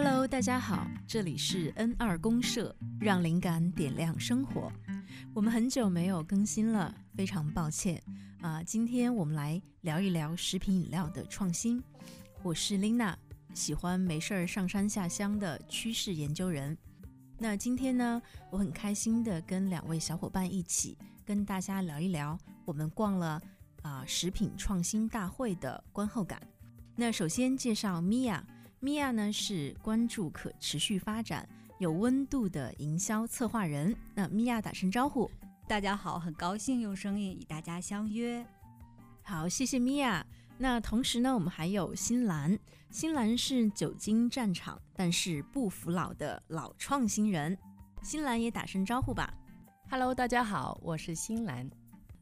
Hello，大家好，这里是 N 二公社，让灵感点亮生活。我们很久没有更新了，非常抱歉啊。今天我们来聊一聊食品饮料的创新。我是 Lina，喜欢没事儿上山下乡的趋势研究人。那今天呢，我很开心的跟两位小伙伴一起跟大家聊一聊我们逛了啊食品创新大会的观后感。那首先介绍米娅，米娅呢是关注可持续发展、有温度的营销策划人。那米娅打声招呼，大家好，很高兴用声音与大家相约。好，谢谢米娅。那同时呢，我们还有新兰，新兰是久经战场但是不服老的老创新人。新兰也打声招呼吧。Hello，大家好，我是新兰。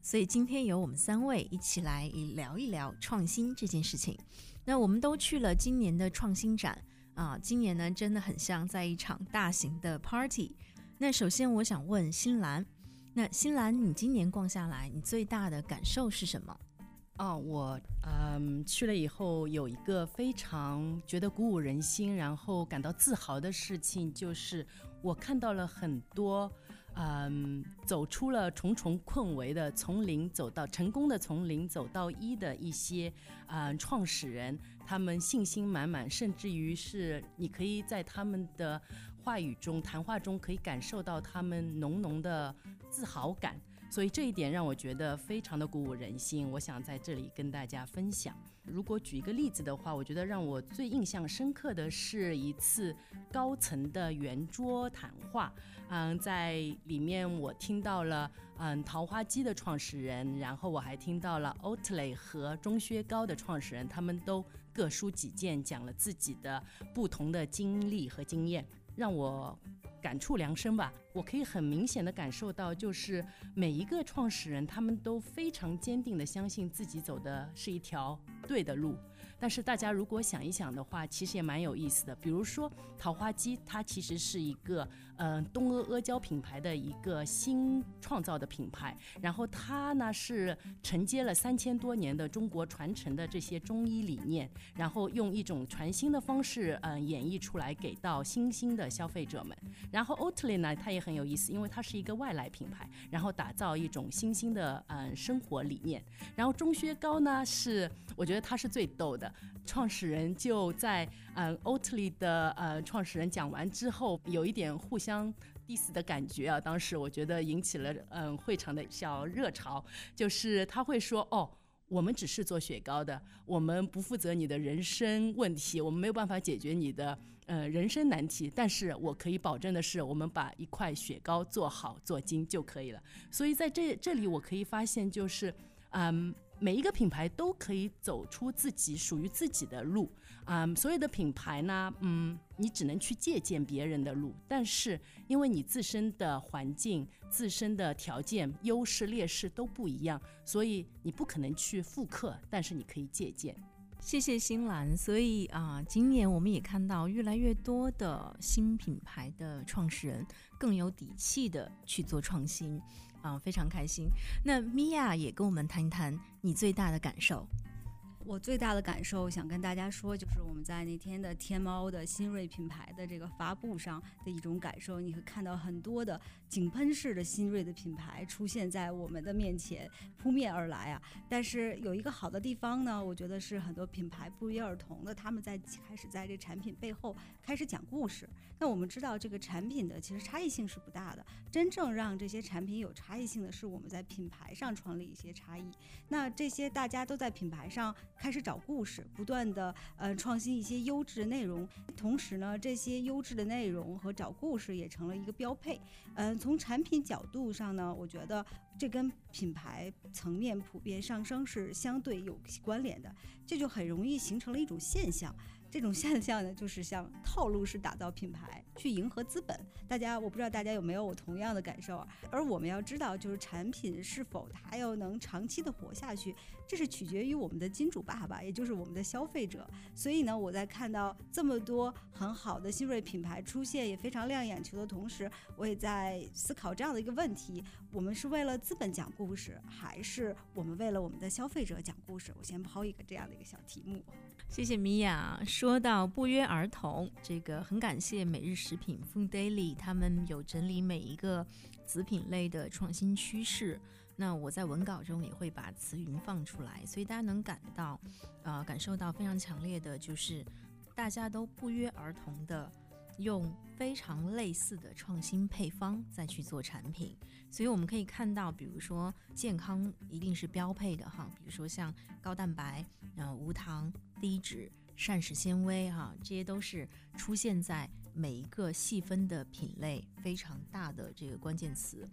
所以今天由我们三位一起来聊一聊创新这件事情。那我们都去了今年的创新展啊，今年呢真的很像在一场大型的 party。那首先我想问新兰，那新兰你今年逛下来，你最大的感受是什么？哦，我嗯去了以后有一个非常觉得鼓舞人心，然后感到自豪的事情，就是我看到了很多嗯走出了重重困围的从零走到成功的从零走到一的一些嗯创始人，他们信心满满，甚至于是你可以在他们的话语中、谈话中可以感受到他们浓浓的自豪感。所以这一点让我觉得非常的鼓舞人心，我想在这里跟大家分享。如果举一个例子的话，我觉得让我最印象深刻的是一次高层的圆桌谈话。嗯，在里面我听到了嗯桃花姬的创始人，然后我还听到了 Oatly 和钟薛高的创始人，他们都各抒己见，讲了自己的不同的经历和经验，让我。感触良深吧，我可以很明显的感受到，就是每一个创始人，他们都非常坚定的相信自己走的是一条对的路。但是大家如果想一想的话，其实也蛮有意思的。比如说桃花姬，它其实是一个呃东阿阿胶品牌的一个新创造的品牌，然后它呢是承接了三千多年的中国传承的这些中医理念，然后用一种全新的方式嗯、演绎出来给到新兴的消费者们。然后 Oatly 呢，它也很有意思，因为它是一个外来品牌，然后打造一种新兴的嗯、生活理念。然后钟薛高呢，是我觉得他是最逗的，创始人就在嗯、Oatly 的呃创始人讲完之后，有一点互相 diss 的感觉啊，当时我觉得引起了嗯、会场的小热潮，就是他会说哦。我们只是做雪糕的，我们不负责你的人生问题，我们没有办法解决你的呃人生难题。但是我可以保证的是，我们把一块雪糕做好做精就可以了。所以在这这里，我可以发现就是，嗯。每一个品牌都可以走出自己属于自己的路，啊、所有的品牌呢，嗯，你只能去借鉴别人的路，但是因为你自身的环境、自身的条件、优势劣势都不一样，所以你不可能去复刻，但是你可以借鉴。谢谢新兰。所以啊，今年我们也看到越来越多的新品牌的创始人更有底气的去做创新，啊，非常开心。那米娅也跟我们谈一谈你最大的感受。我最大的感受想跟大家说，就是我们在那天的天猫的新锐品牌的这个发布上的一种感受。你会看到很多的井喷式的新锐的品牌出现在我们的面前，扑面而来啊！但是有一个好的地方呢，我觉得是很多品牌不约而同的，他们在开始在这产品背后开始讲故事。那我们知道，这个产品的其实差异性是不大的，真正让这些产品有差异性的是我们在品牌上创立一些差异。那这些大家都在品牌上。开始找故事，不断的呃创新一些优质的内容，同时呢，这些优质的内容和找故事也成了一个标配。呃，从产品角度上呢，我觉得这跟品牌层面普遍上升是相对有关联的，这就很容易形成了一种现象。这种现象呢，就是像套路式打造品牌，去迎合资本。大家，我不知道大家有没有我同样的感受啊？而我们要知道，就是产品是否它要能长期的活下去，这是取决于我们的金主爸爸，也就是我们的消费者。所以呢，我在看到这么多很好的新锐品牌出现，也非常亮眼球的同时，我也在思考这样的一个问题：我们是为了资本讲故事，还是我们为了我们的消费者讲故事？我先抛一个这样的一个小题目。谢谢米娅。说到不约而同，这个很感谢每日食品 Food Daily，他们有整理每一个子品类的创新趋势。那我在文稿中也会把词云放出来，所以大家能感到，呃，感受到非常强烈的，就是大家都不约而同的用非常类似的创新配方再去做产品。所以我们可以看到，比如说健康一定是标配的哈，比如说像高蛋白、呃无糖、低脂、膳食纤维哈，这些都是出现在每一个细分的品类非常大的这个关键词。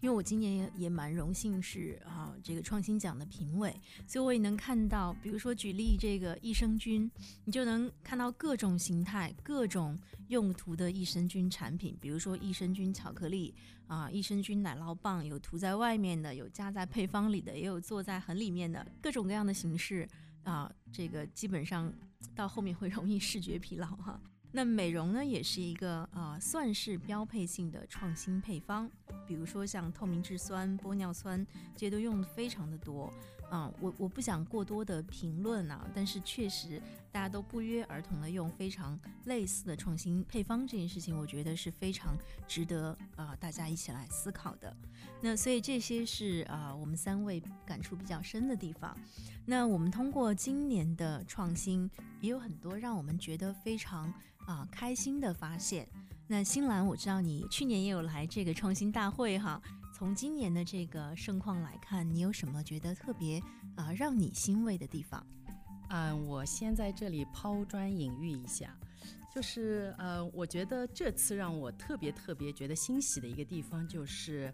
因为我今年也也蛮荣幸是啊这个创新奖的评委，所以我也能看到，比如说举例这个益生菌，你就能看到各种形态、各种用途的益生菌产品，比如说益生菌巧克力啊、益生菌奶酪棒，有涂在外面的，有加在配方里的，也有做在很里面的，各种各样的形式啊，这个基本上到后面会容易视觉疲劳哈。那美容呢，也是一个啊，算是标配性的创新配方。比如说像透明质酸、玻尿酸，这些都用的非常的多。啊，我我不想过多的评论啊，但是确实大家都不约而同的用非常类似的创新配方，这件事情我觉得是非常值得啊大家一起来思考的。那所以这些是啊我们三位感触比较深的地方。那我们通过今年的创新，也有很多让我们觉得非常啊开心的发现。那新兰，我知道你去年也有来这个创新大会哈。从今年的这个盛况来看，你有什么觉得特别啊让你欣慰的地方？嗯，我先在这里抛砖引玉一下，就是呃，我觉得这次让我特别特别觉得欣喜的一个地方，就是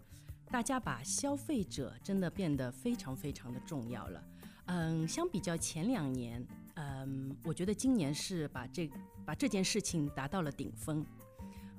大家把消费者真的变得非常非常的重要了。嗯，相比较前两年，嗯，我觉得今年是把这把这件事情达到了顶峰。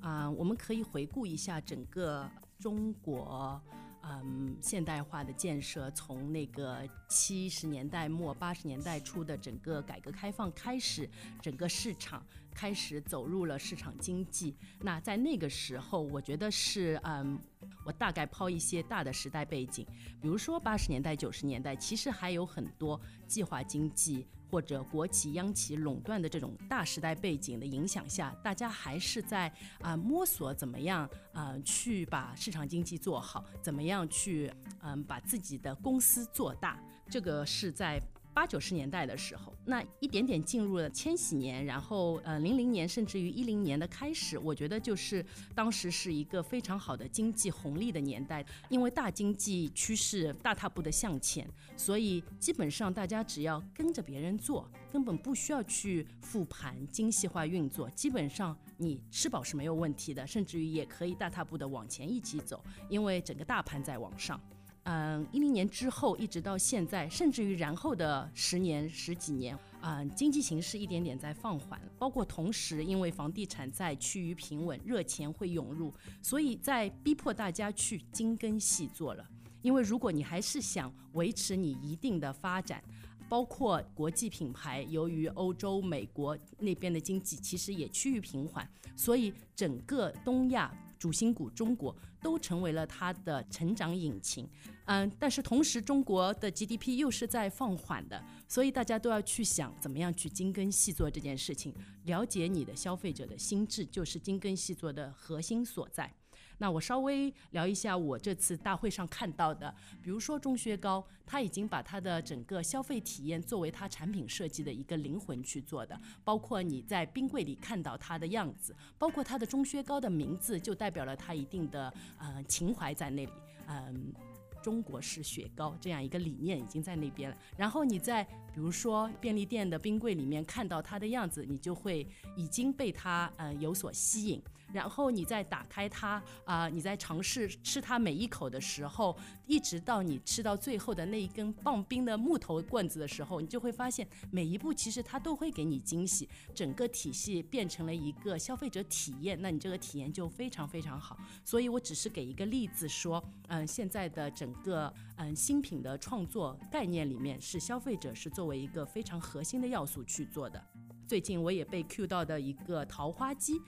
啊，我们可以回顾一下整个中国，嗯，现代化的建设，从那个七十年代末八十年代初的整个改革开放开始，整个市场开始走入了市场经济。那在那个时候，我觉得是，嗯，我大概抛一些大的时代背景，比如说八十年代九十年代，其实还有很多计划经济。或者国企、央企垄断的这种大时代背景的影响下，大家还是在啊摸索怎么样啊去把市场经济做好，怎么样去嗯把自己的公司做大，这个是在。八九十年代的时候，那一点点进入了千禧年，然后呃零零年甚至于一零年的开始，我觉得就是当时是一个非常好的经济红利的年代，因为大经济趋势大踏步的向前，所以基本上大家只要跟着别人做，根本不需要去复盘精细化运作，基本上你吃饱是没有问题的，甚至于也可以大踏步的往前一起走，因为整个大盘在往上。嗯，一零年之后一直到现在，甚至于然后的十年十几年，嗯，经济形势一点点在放缓，包括同时因为房地产在趋于平稳，热钱会涌入，所以在逼迫大家去精耕细作了。因为如果你还是想维持你一定的发展，包括国际品牌，由于欧洲、美国那边的经济其实也趋于平缓，所以整个东亚。主心骨中国都成为了它的成长引擎，嗯，但是同时中国的 GDP 又是在放缓的，所以大家都要去想怎么样去精耕细作这件事情，了解你的消费者的心智，就是精耕细作的核心所在。那我稍微聊一下我这次大会上看到的，比如说钟薛高，他已经把他的整个消费体验作为他产品设计的一个灵魂去做的，包括你在冰柜里看到它的样子，包括它的钟薛高的名字就代表了它一定的呃情怀在那里，嗯。中国式雪糕这样一个理念已经在那边了。然后你在比如说便利店的冰柜里面看到它的样子，你就会已经被它呃有所吸引。然后你再打开它啊、你在尝试吃它每一口的时候，一直到你吃到最后的那一根棒冰的木头棍子的时候，你就会发现每一步其实它都会给你惊喜，整个体系变成了一个消费者体验，那你这个体验就非常非常好。所以我只是给一个例子说，嗯，现在的整个嗯新品的创作概念里面，是消费者是作为一个非常核心的要素去做的。最近我也被 Q 到的一个桃花鸡，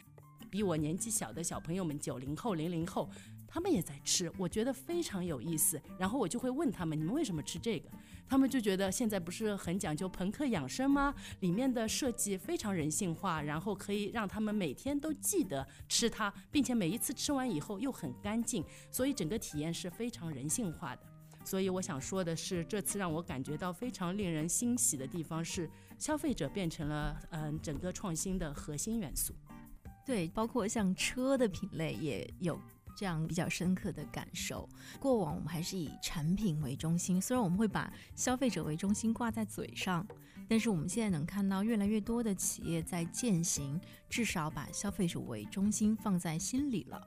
比我年纪小的小朋友们，九零后、零零后，他们也在吃，我觉得非常有意思。然后我就会问他们，你们为什么吃这个？他们就觉得现在不是很讲究朋克养生吗？里面的设计非常人性化，然后可以让他们每天都记得吃它，并且每一次吃完以后又很干净，所以整个体验是非常人性化的。所以我想说的是，这次让我感觉到非常令人欣喜的地方是，消费者变成了嗯整个创新的核心元素。对，包括像车的品类也有这样比较深刻的感受。过往我们还是以产品为中心，虽然我们会把消费者为中心挂在嘴上，但是我们现在能看到越来越多的企业在践行，至少把消费者为中心放在心里了。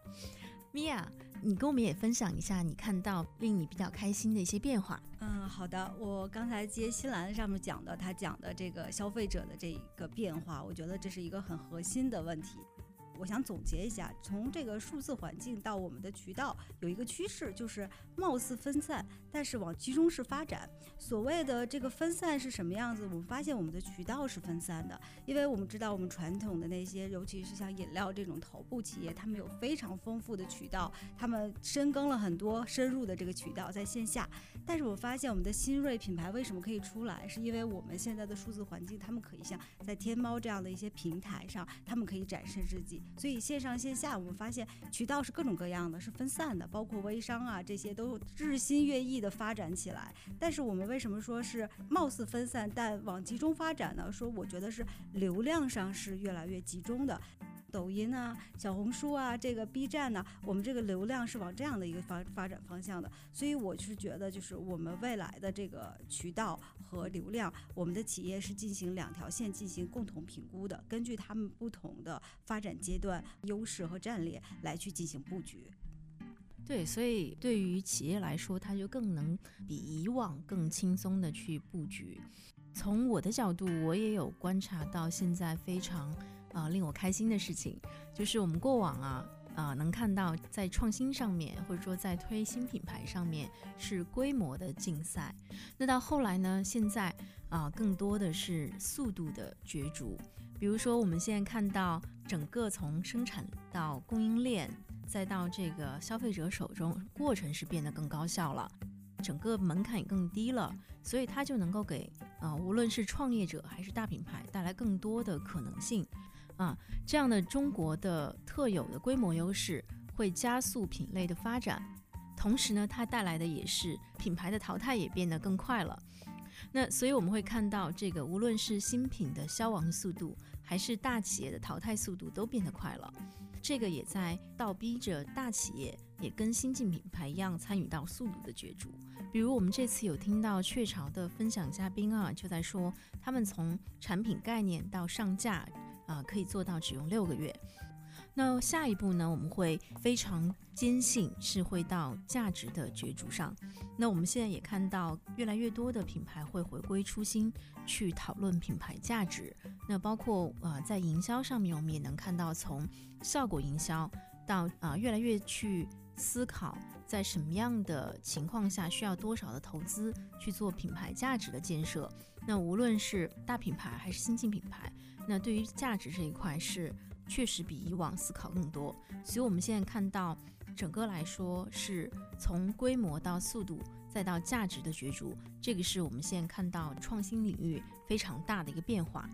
米娅，你跟我们也分享一下你看到令你比较开心的一些变化。嗯，好的。我刚才接新兰上面讲的，他讲的这个消费者的这一个变化，我觉得这是一个很核心的问题。我想总结一下，从这个数字环境到我们的渠道，有一个趋势，就是貌似分散，但是往集中式发展。所谓的这个分散是什么样子？我们发现我们的渠道是分散的，因为我们知道我们传统的那些，尤其是像饮料这种头部企业，他们有非常丰富的渠道，他们深耕了很多深入的这个渠道在线下。但是我发现我们的新锐品牌为什么可以出来，是因为我们现在的数字环境，他们可以像在天猫这样的一些平台上，他们可以展示自己。所以线上线下，我们发现渠道是各种各样的，是分散的，包括微商啊这些都日新月异的发展起来。但是我们为什么说是貌似分散，但往集中发展呢？说我觉得是流量上是越来越集中的。抖音啊、小红书啊、这个 B 站呢、我们这个流量是往这样的一个发发展方向的，所以我是觉得，就是我们未来的这个渠道和流量，我们的企业是进行两条线进行共同评估的，根据他们不同的发展阶段、优势和战略来去进行布局。对，所以对于企业来说，它就更能比以往更轻松的去布局。从我的角度，我也有观察到现在非常啊、令我开心的事情，就是我们过往啊啊、能看到在创新上面，或者说在推新品牌上面是规模的竞赛。那到后来呢，现在啊、更多的是速度的角逐。比如说，我们现在看到整个从生产到供应链，再到这个消费者手中，过程是变得更高效了，整个门槛也更低了，所以它就能够给啊、无论是创业者还是大品牌带来更多的可能性啊。这样的中国的特有的规模优势会加速品类的发展，同时呢，它带来的也是品牌的淘汰也变得更快了。那所以我们会看到，这个无论是新品的消亡速度，还是大企业的淘汰速度都变得快了。这个也在倒逼着大企业也跟新进品牌一样参与到速度的角逐。比如我们这次有听到雀巢的分享嘉宾啊，就在说他们从产品概念到上架啊、可以做到只用六个月。那下一步呢，我们会非常坚信是会到价值的角逐上。那我们现在也看到越来越多的品牌会回归初心，去讨论品牌价值。那包括呃在营销上面，我们也能看到从效果营销到啊、越来越去思考在什么样的情况下需要多少的投资去做品牌价值的建设。那无论是大品牌还是新进品牌，那对于价值这一块是确实比以往思考更多。所以我们现在看到整个来说是从规模到速度再到价值的角逐，这个是我们现在看到创新领域非常大的一个变化。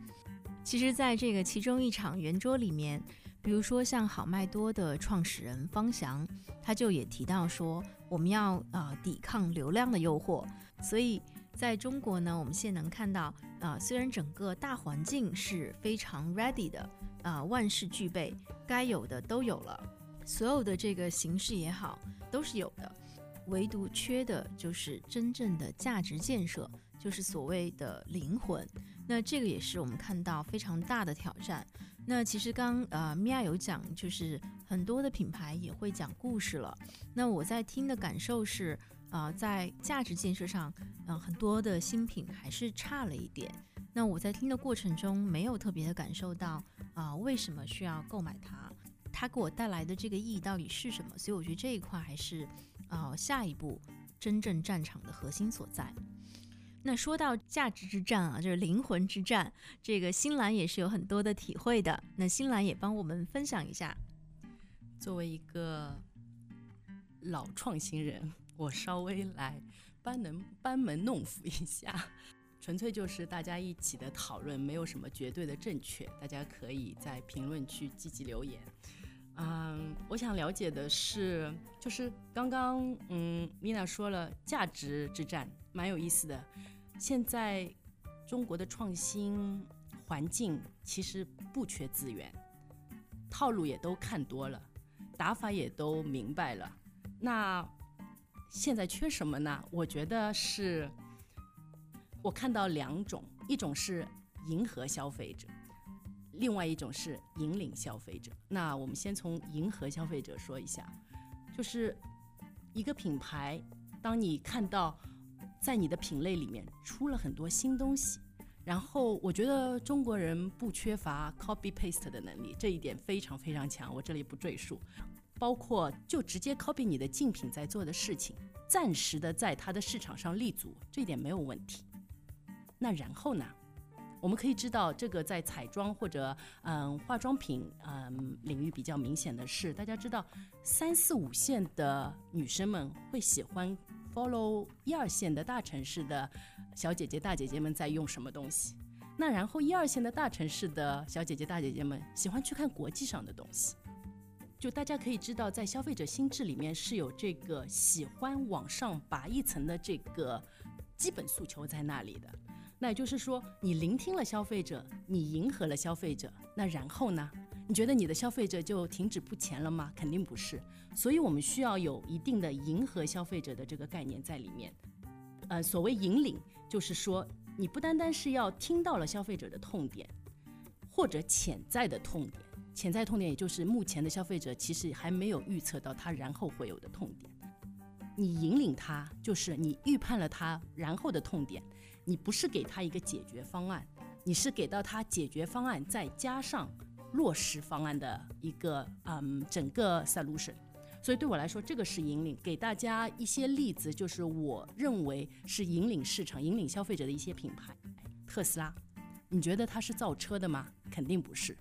其实，在这个其中一场圆桌里面，比如说像好麦多的创始人方翔，他就也提到说，我们要啊、呃抵抗流量的诱惑。所以在中国呢，我们现在能看到啊、虽然整个大环境是非常 ready 的啊、万事俱备，该有的都有了，所有的这个形式也好，都是有的。唯独缺的就是真正的价值建设，就是所谓的灵魂。那这个也是我们看到非常大的挑战。那其实刚呃米娅有讲，就是很多的品牌也会讲故事了。那我在听的感受是，啊，在价值建设上，嗯，很多的新品还是差了一点。那我在听的过程中，没有特别的感受到啊，为什么需要购买它？它给我带来的这个意义到底是什么？所以我觉得这一块还是啊，下一步真正战场的核心所在。那说到价值之战啊，就是灵魂之战，这个新兰也是有很多的体会的。那新兰也帮我们分享一下。作为一个老创新人，我稍微来班门班门弄斧一下，纯粹就是大家一起的讨论，没有什么绝对的正确，大家可以在评论区积极留言。嗯，我想了解的是，就是刚刚嗯，米娜说了价值之战，蛮有意思的。现在中国的创新环境其实不缺资源，套路也都看多了，打法也都明白了。那现在缺什么呢？我觉得是，我看到两种，一种是迎合消费者，另外一种是引领消费者。那我们先从迎合消费者说一下，就是一个品牌，当你看到。在你的品类里面出了很多新东西，然后我觉得中国人不缺乏 copy paste 的能力，这一点非常非常强。我这里不赘述，包括就直接 copy 你的竞品在做的事情，暂时的在它的市场上立足，这一点没有问题。那然后呢？我们可以知道，这个在彩妆或者嗯化妆品嗯领域比较明显的是，大家知道三四五线的女生们会喜欢。follow 一二线的大城市的小姐姐大姐姐们在用什么东西？那然后一二线的大城市的小姐姐大姐姐们喜欢去看国际上的东西。就大家可以知道，在消费者心智里面是有这个喜欢往上拔一层的这个基本诉求在那里的。那也就是说，你聆听了消费者，你迎合了消费者，那然后呢？你觉得你的消费者就停止不前了吗？肯定不是。所以我们需要有一定的迎合消费者的这个概念在里面。呃，所谓引领，就是说你不单单是要听到了消费者的痛点，或者潜在的痛点，潜在痛点也就是目前的消费者其实还没有预测到他然后会有的痛点。你引领他，就是你预判了他然后的痛点，你不是给他一个解决方案，你是给到他解决方案再加上落实方案的一个嗯整个 solution。所以对我来说，这个是引领。给大家一些例子，就是我认为是引领市场、引领消费者的一些品牌。特斯拉，你觉得它是造车的吗？肯定不是，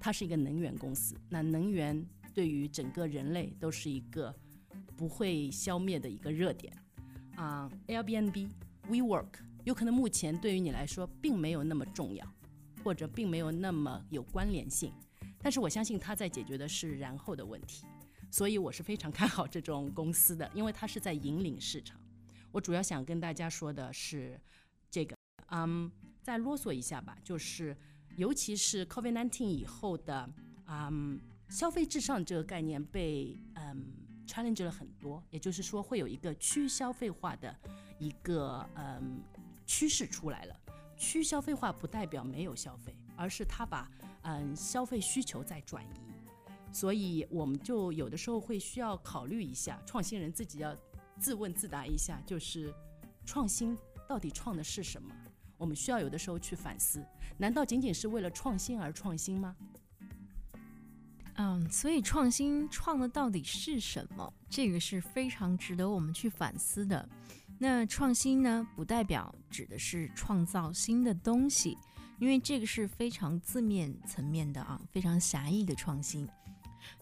它是一个能源公司。那能源对于整个人类都是一个不会消灭的一个热点。啊，Airbnb、WeWork，有可能目前对于你来说并没有那么重要，或者并没有那么有关联性，但是我相信它在解决的是然后的问题。所以我是非常看好这种公司的，因为它是在引领市场。我主要想跟大家说的是这个，嗯，再啰嗦一下吧，就是尤其是 COVID-19 以后的，嗯，消费至上这个概念被嗯 challenge 了很多，也就是说会有一个去消费化的一个嗯趋势出来了。去消费化不代表没有消费，而是它把嗯消费需求在转移。所以我们就有的时候会需要考虑一下，创新人自己要自问自答一下，就是创新到底创的是什么？我们需要有的时候去反思，难道仅仅是为了创新而创新吗？嗯，所以创新创的到底是什么？这个是非常值得我们去反思的。那创新呢，不代表指的是创造新的东西，因为这个是非常字面层面的啊，非常狭义的创新。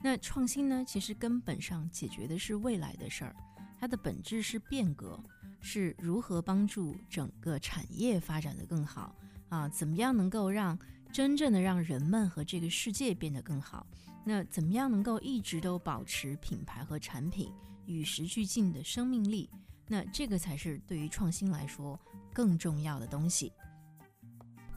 那创新呢？其实根本上解决的是未来的事儿，它的本质是变革，是如何帮助整个产业发展的更好啊？怎么样能够让真正的让人们和这个世界变得更好？那怎么样能够一直都保持品牌和产品与时俱进的生命力？那这个才是对于创新来说更重要的东西。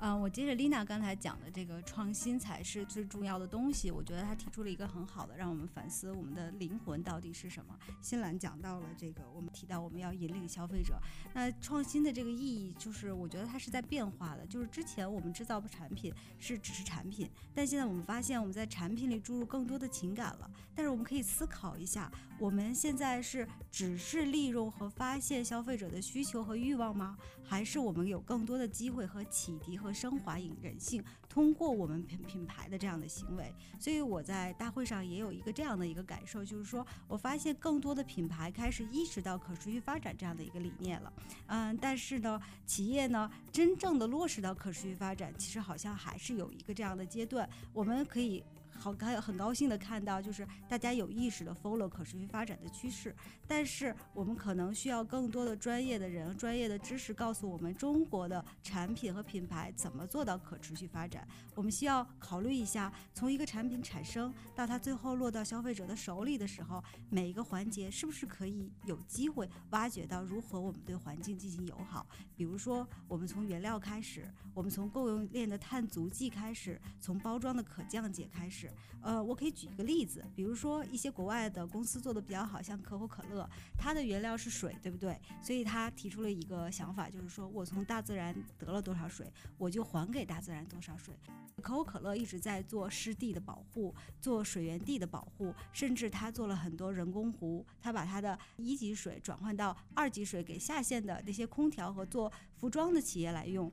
嗯，我接着丽娜刚才讲的这个创新才是最重要的东西，我觉得她提出了一个很好的，让我们反思我们的灵魂到底是什么。新兰讲到了这个，我们提到我们要引领消费者，那创新的这个意义就是我觉得它是在变化的，就是之前我们制造产品是只是产品，但现在我们发现我们在产品里注入更多的情感了。但是我们可以思考一下，我们现在是只是利用和发现消费者的需求和欲望吗？还是我们有更多的机会和启迪和升华引人性，通过我们品品牌的这样的行为，所以我在大会上也有一个这样的一个感受，就是说我发现更多的品牌开始意识到可持续发展这样的一个理念了，嗯，但是呢，企业呢真正的落实到可持续发展，其实好像还是有一个这样的阶段，我们可以。好，很很高兴的看到，就是大家有意识的 follow 可持续发展的趋势，但是我们可能需要更多的专业的人、专业的知识告诉我们中国的产品和品牌怎么做到可持续发展。我们需要考虑一下，从一个产品产生到它最后落到消费者的手里的时候，每一个环节是不是可以有机会挖掘到如何我们对环境进行友好？比如说，我们从原料开始，我们从供应链的碳足迹开始，从包装的可降解开始。呃，我可以举一个例子，比如说一些国外的公司做的比较好，像可口可乐，它的原料是水，对不对？所以他提出了一个想法，就是说我从大自然得了多少水，我就还给大自然多少水。可口可乐一直在做湿地的保护，做水源地的保护，甚至他做了很多人工湖，他把他的一级水转换到二级水，给下线的那些空调和做服装的企业来用。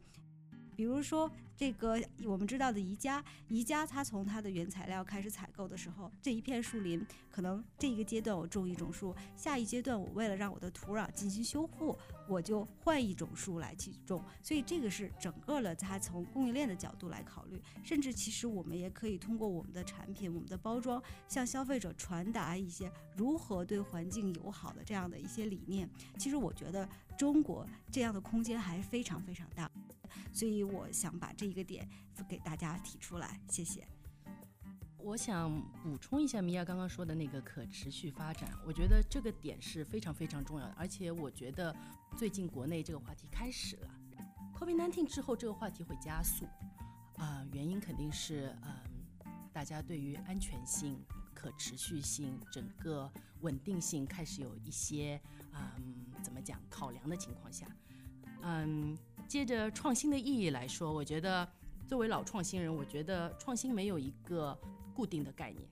比如说，这个我们知道的宜家，宜家它从它的原材料开始采购的时候，这一片树林，可能这一个阶段我种一种树，下一阶段我为了让我的土壤进行修复，我就换一种树来去种。所以这个是整个的，它从供应链的角度来考虑，甚至其实我们也可以通过我们的产品、我们的包装，向消费者传达一些如何对环境友好的这样的一些理念。其实我觉得中国这样的空间还非常非常大。所以我想把这一个点给大家提出来，谢谢。我想补充一下米娅刚刚说的那个可持续发展，我觉得这个点是非常非常重要的，而且我觉得最近国内这个话题开始了，COVID-19 之后这个话题会加速，啊，原因肯定是嗯，大家对于安全性、可持续性、整个稳定性开始有一些嗯，怎么讲考量的情况下，嗯。接着创新的意义来说，我觉得作为老创新人，我觉得创新没有一个固定的概念。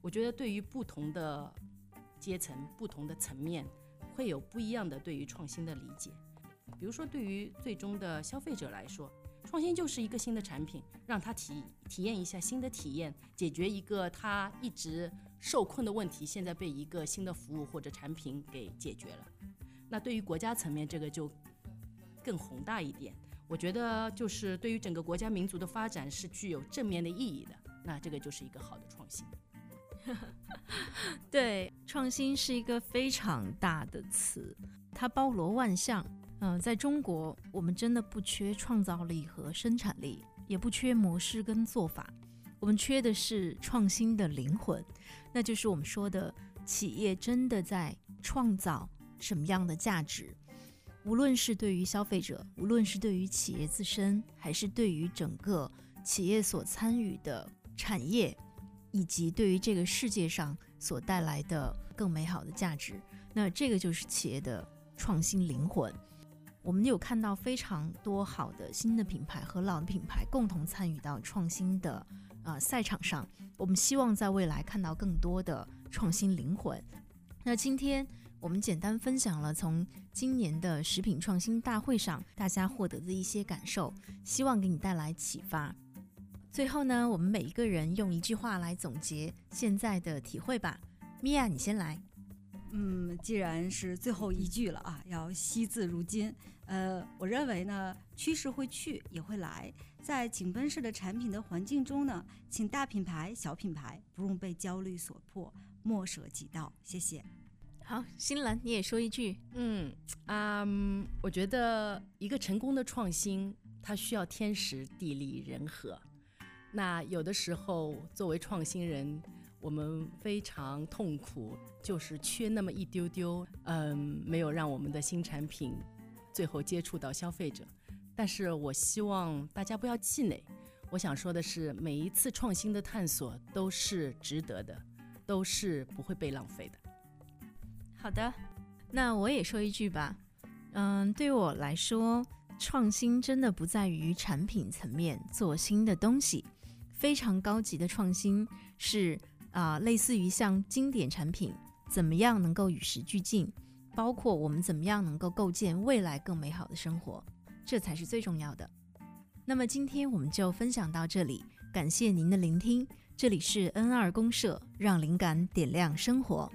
我觉得对于不同的阶层、不同的层面，会有不一样的对于创新的理解。比如说，对于最终的消费者来说，创新就是一个新的产品，让他体体验一下新的体验，解决一个他一直受困的问题，现在被一个新的服务或者产品给解决了。那对于国家层面，这个就。更宏大一点，我觉得就是对于整个国家民族的发展是具有正面的意义的。那这个就是一个好的创新。对，创新是一个非常大的词，它包罗万象。嗯，在中国，我们真的不缺创造力和生产力，也不缺模式跟做法，我们缺的是创新的灵魂，那就是我们说的企业真的在创造什么样的价值。无论是对于消费者，无论是对于企业自身，还是对于整个企业所参与的产业，以及对于这个世界上所带来的更美好的价值，那这个就是企业的创新灵魂。我们有看到非常多好的新的品牌和老的品牌共同参与到创新的呃赛场上。我们希望在未来看到更多的创新灵魂。那今天。我们简单分享了从今年的食品创新大会上大家获得的一些感受，希望给你带来启发。最后呢，我们每一个人用一句话来总结现在的体会吧。米娅，你先来。嗯，既然是最后一句了啊，要惜字如金。呃，我认为呢，趋势会去也会来，在井喷式的产品的环境中呢，请大品牌、小品牌不用被焦虑所迫，莫舍己道。谢谢。好，新兰，你也说一句。嗯啊，我觉得一个成功的创新，它需要天时地利人和。那有的时候，作为创新人，我们非常痛苦，就是缺那么一丢丢，嗯，没有让我们的新产品最后接触到消费者。但是我希望大家不要气馁。我想说的是，每一次创新的探索都是值得的，都是不会被浪费的。好的，那我也说一句吧。嗯，对我来说，创新真的不在于产品层面做新的东西，非常高级的创新是啊、类似于像经典产品怎么样能够与时俱进，包括我们怎么样能够构建未来更美好的生活，这才是最重要的。那么今天我们就分享到这里，感谢您的聆听。这里是 N 二公社，让灵感点亮生活。